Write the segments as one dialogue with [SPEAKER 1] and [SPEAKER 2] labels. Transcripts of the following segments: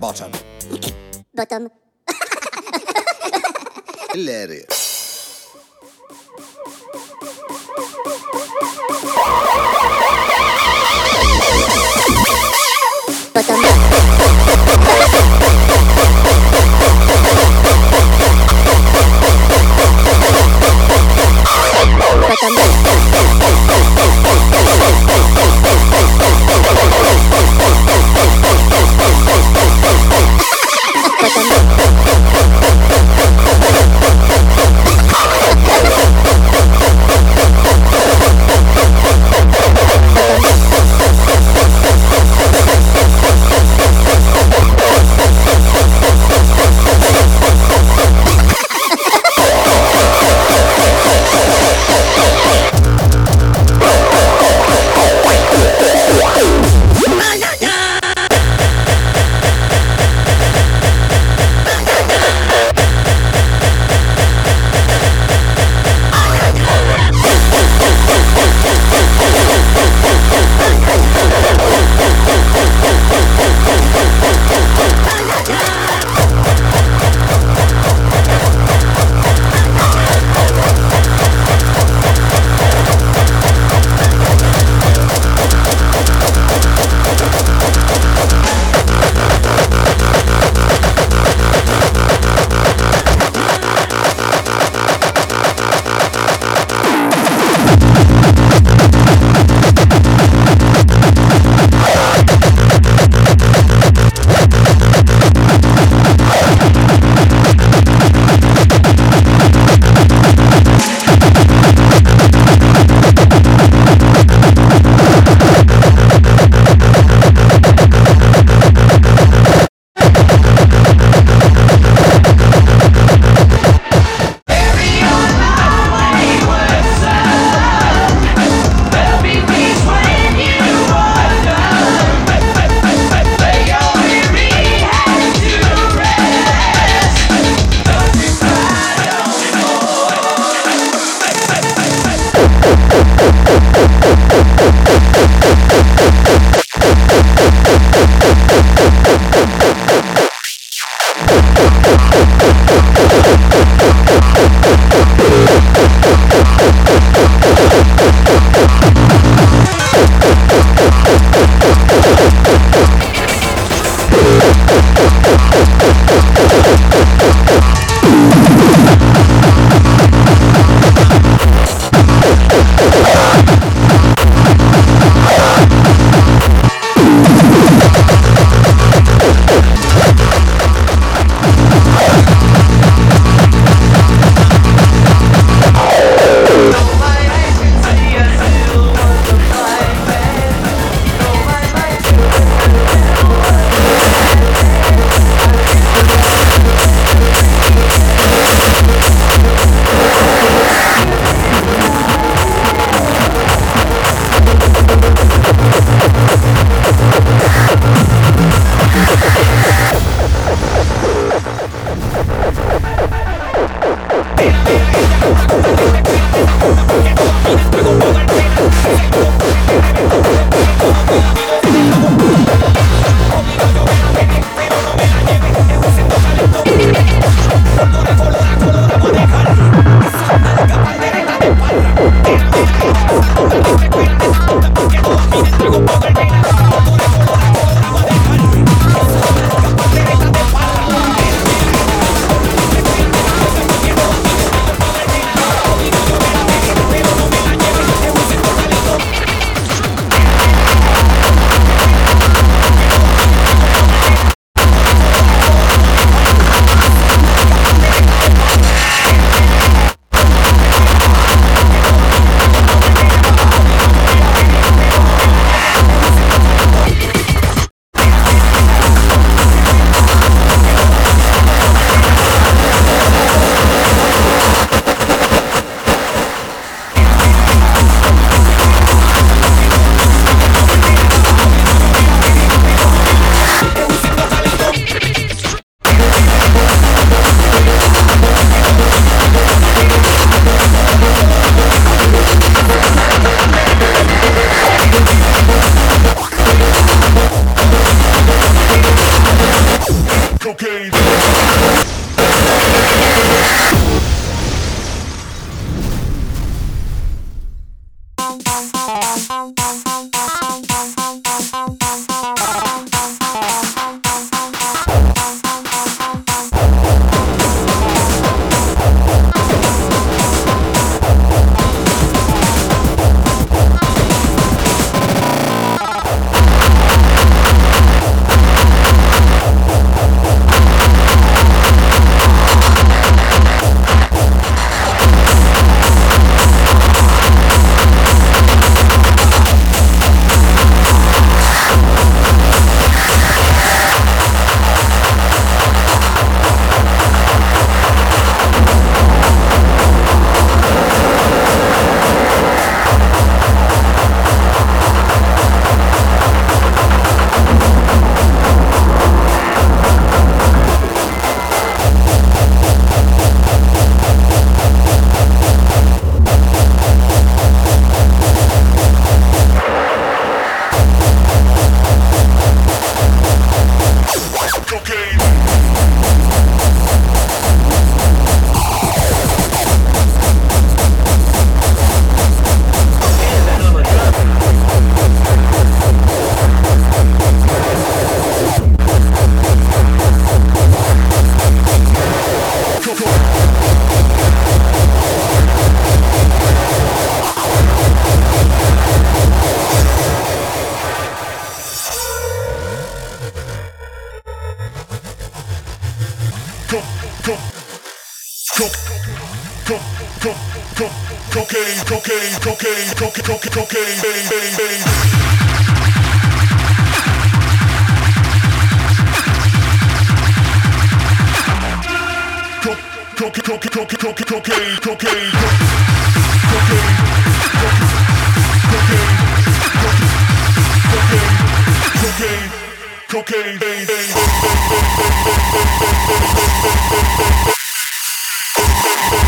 [SPEAKER 1] bottom. bottom.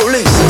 [SPEAKER 2] police.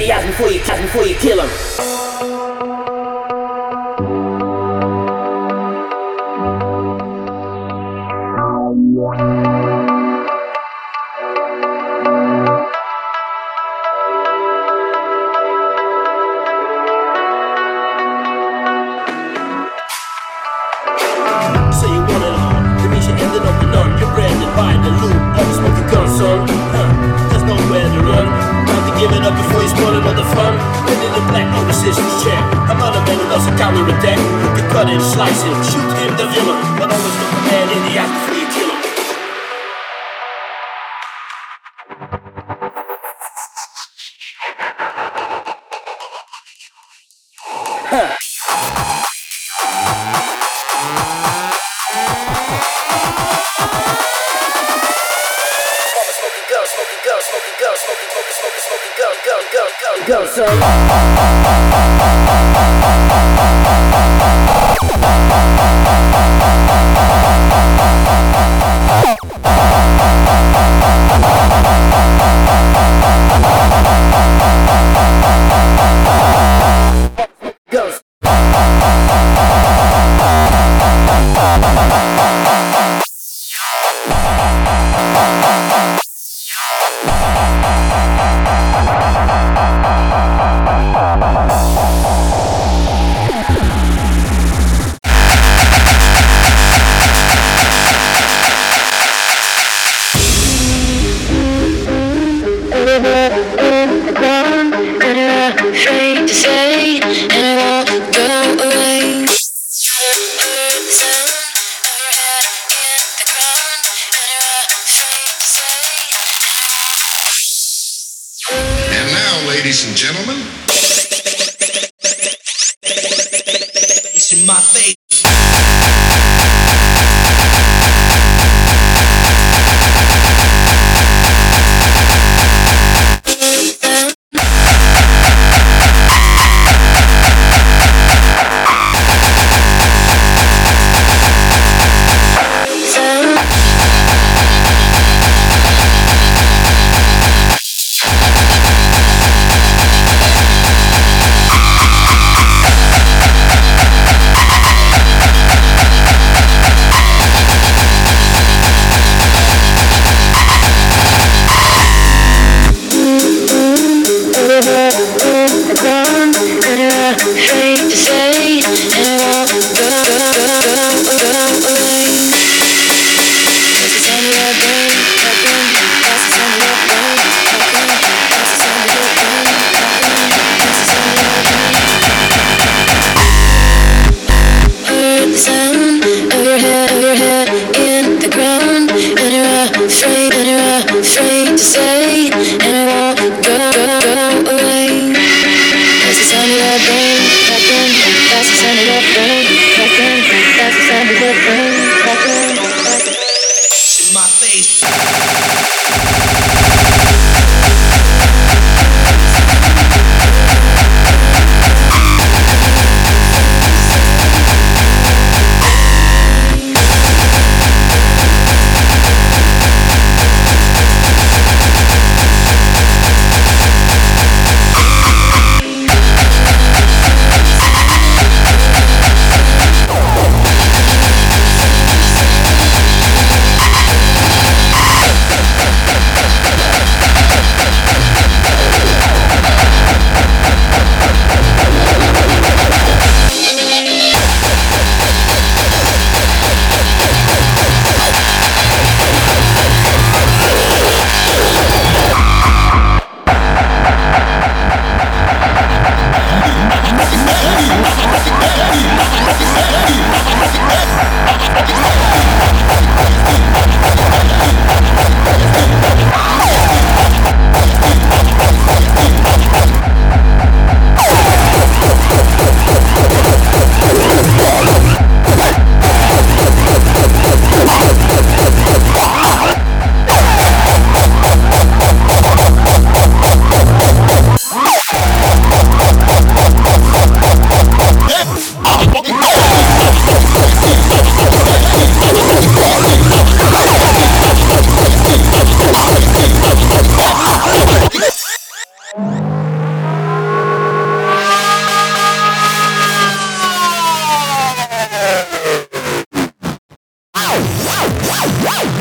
[SPEAKER 2] in the eyes before you, before you kill him.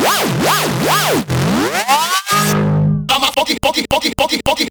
[SPEAKER 2] I'm a
[SPEAKER 3] fucking, fucking, fucking, fucking, fucking.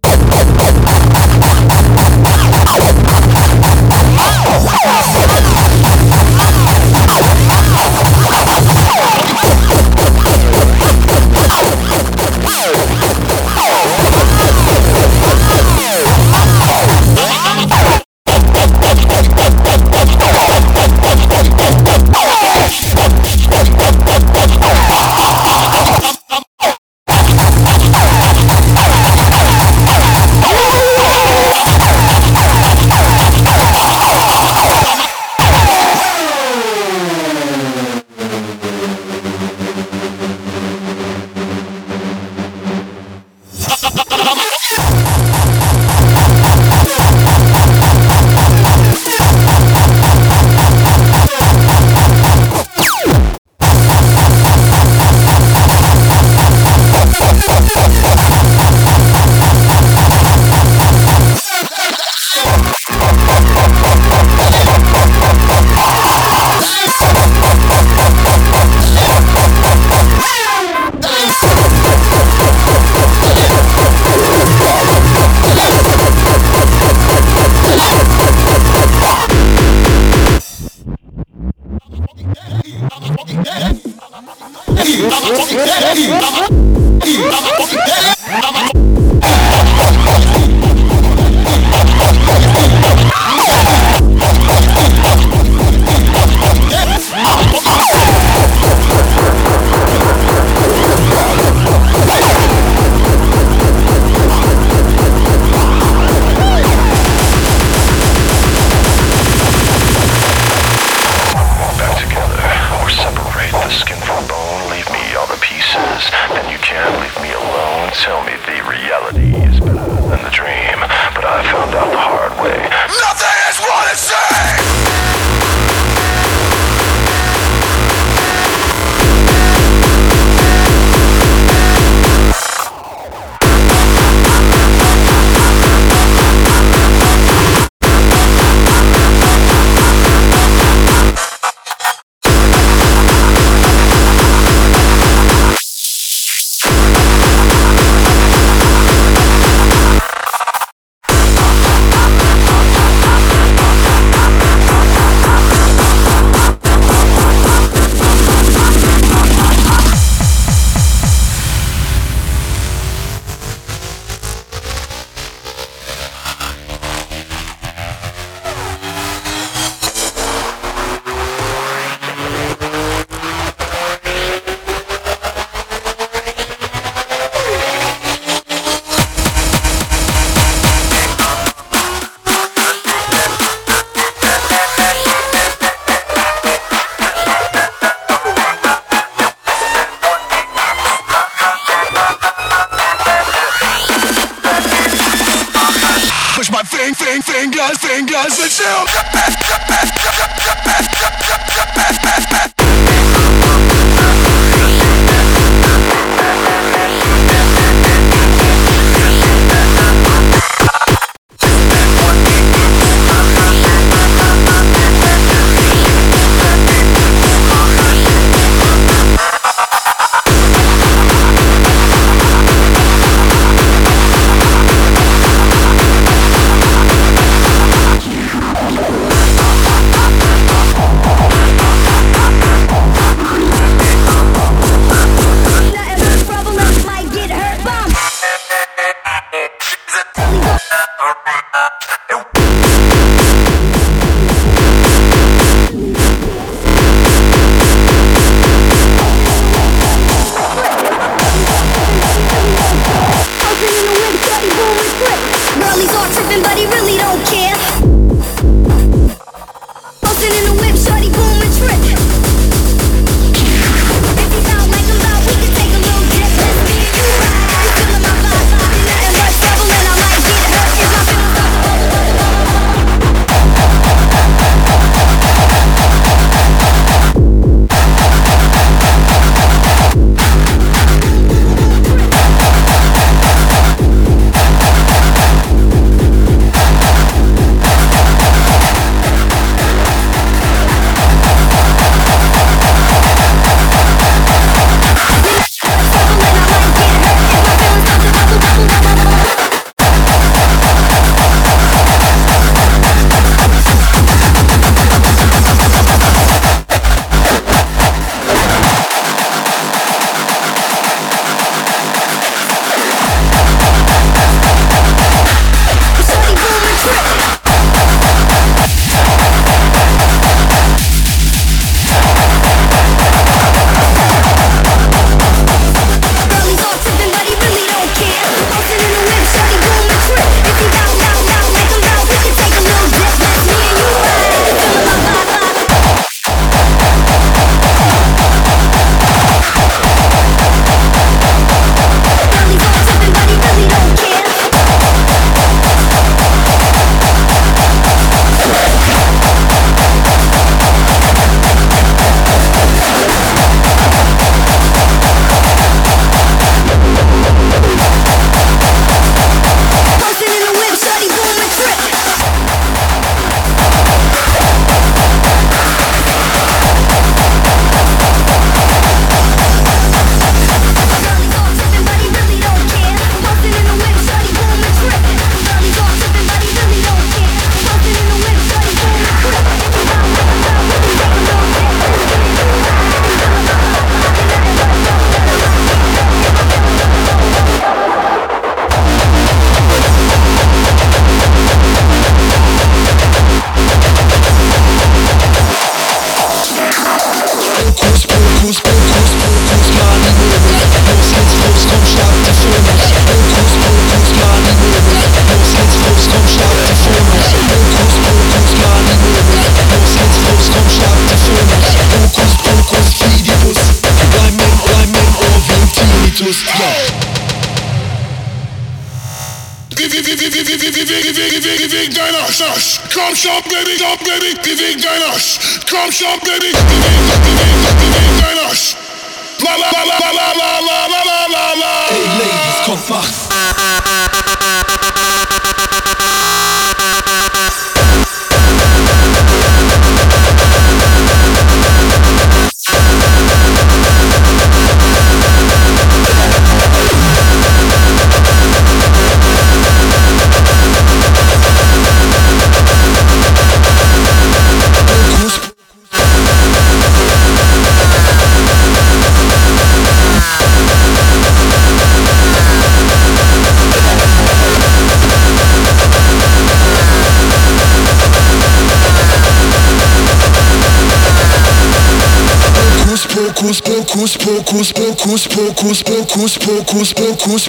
[SPEAKER 3] Pokus, Pokus, Pokus, Pokus, Pokus, Pokus, Pokus,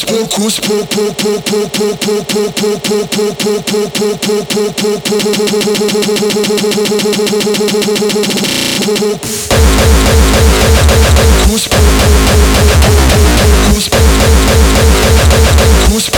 [SPEAKER 3] Pokus, Pokus, Pokus, Pokus, Pokus,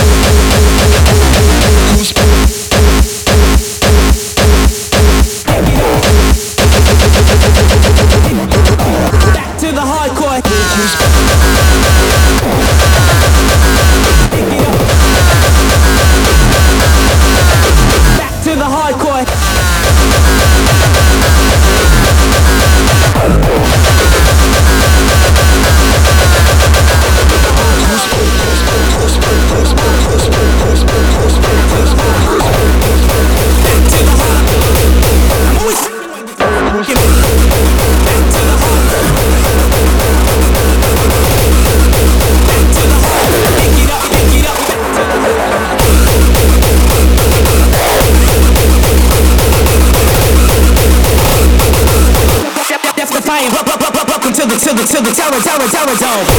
[SPEAKER 4] it
[SPEAKER 5] down.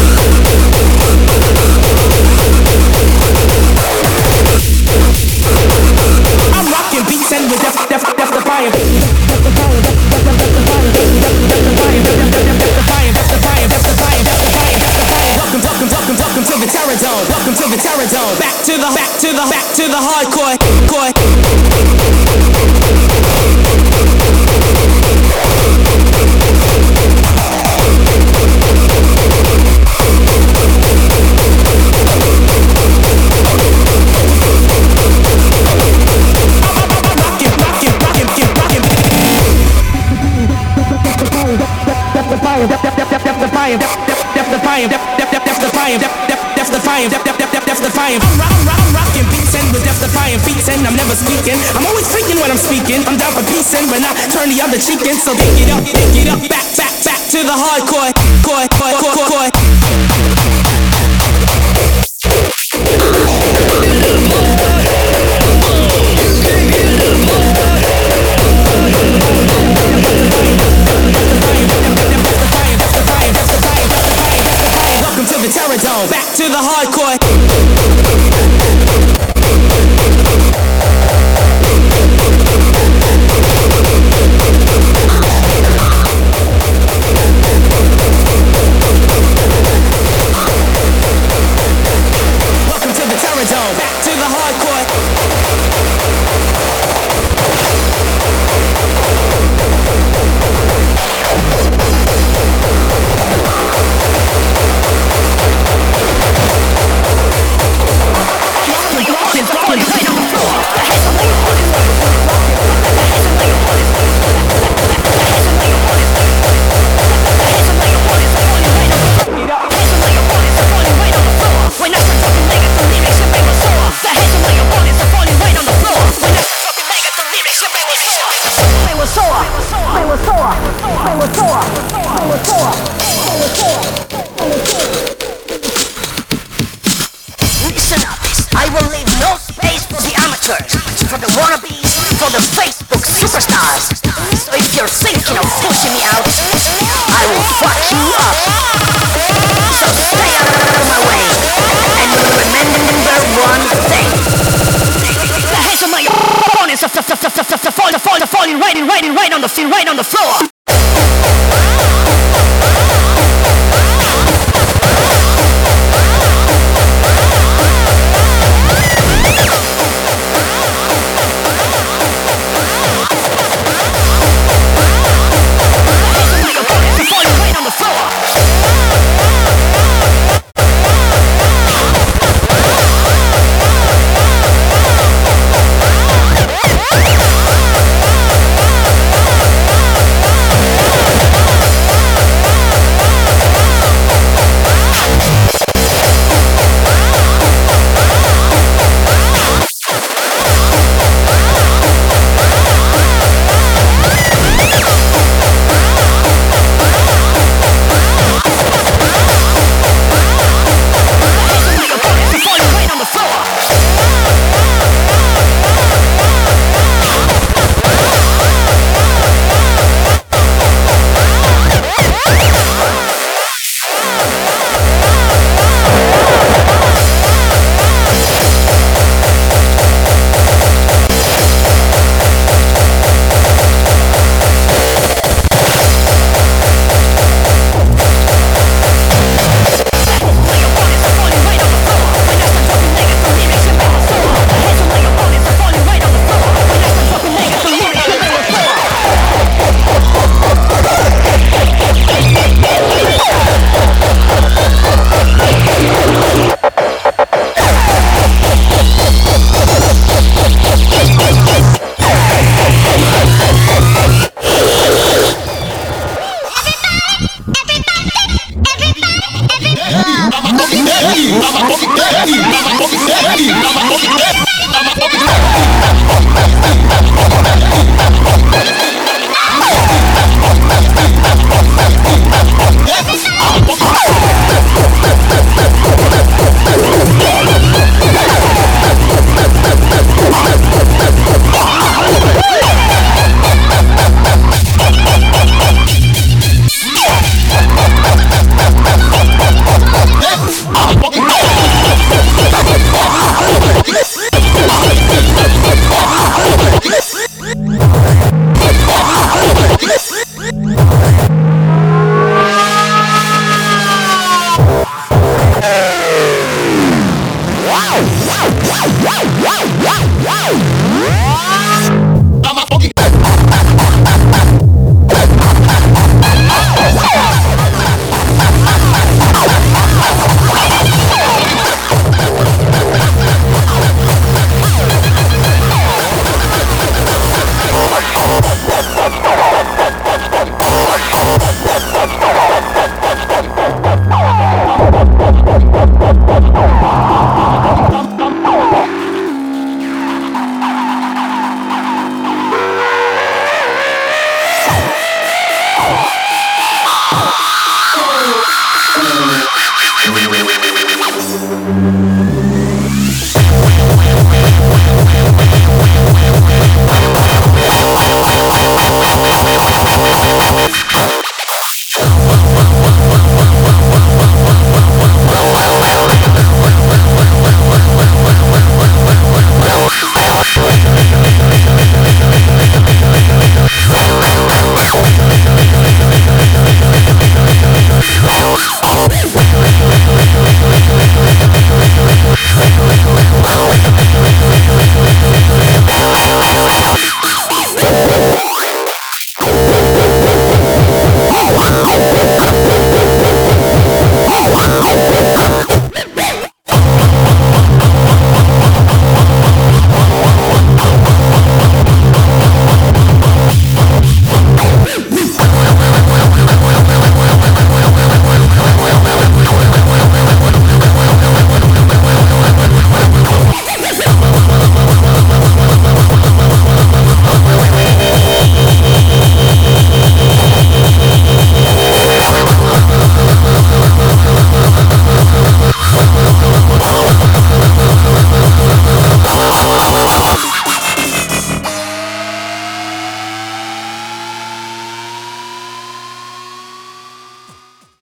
[SPEAKER 5] right right on the feet, right on the floor.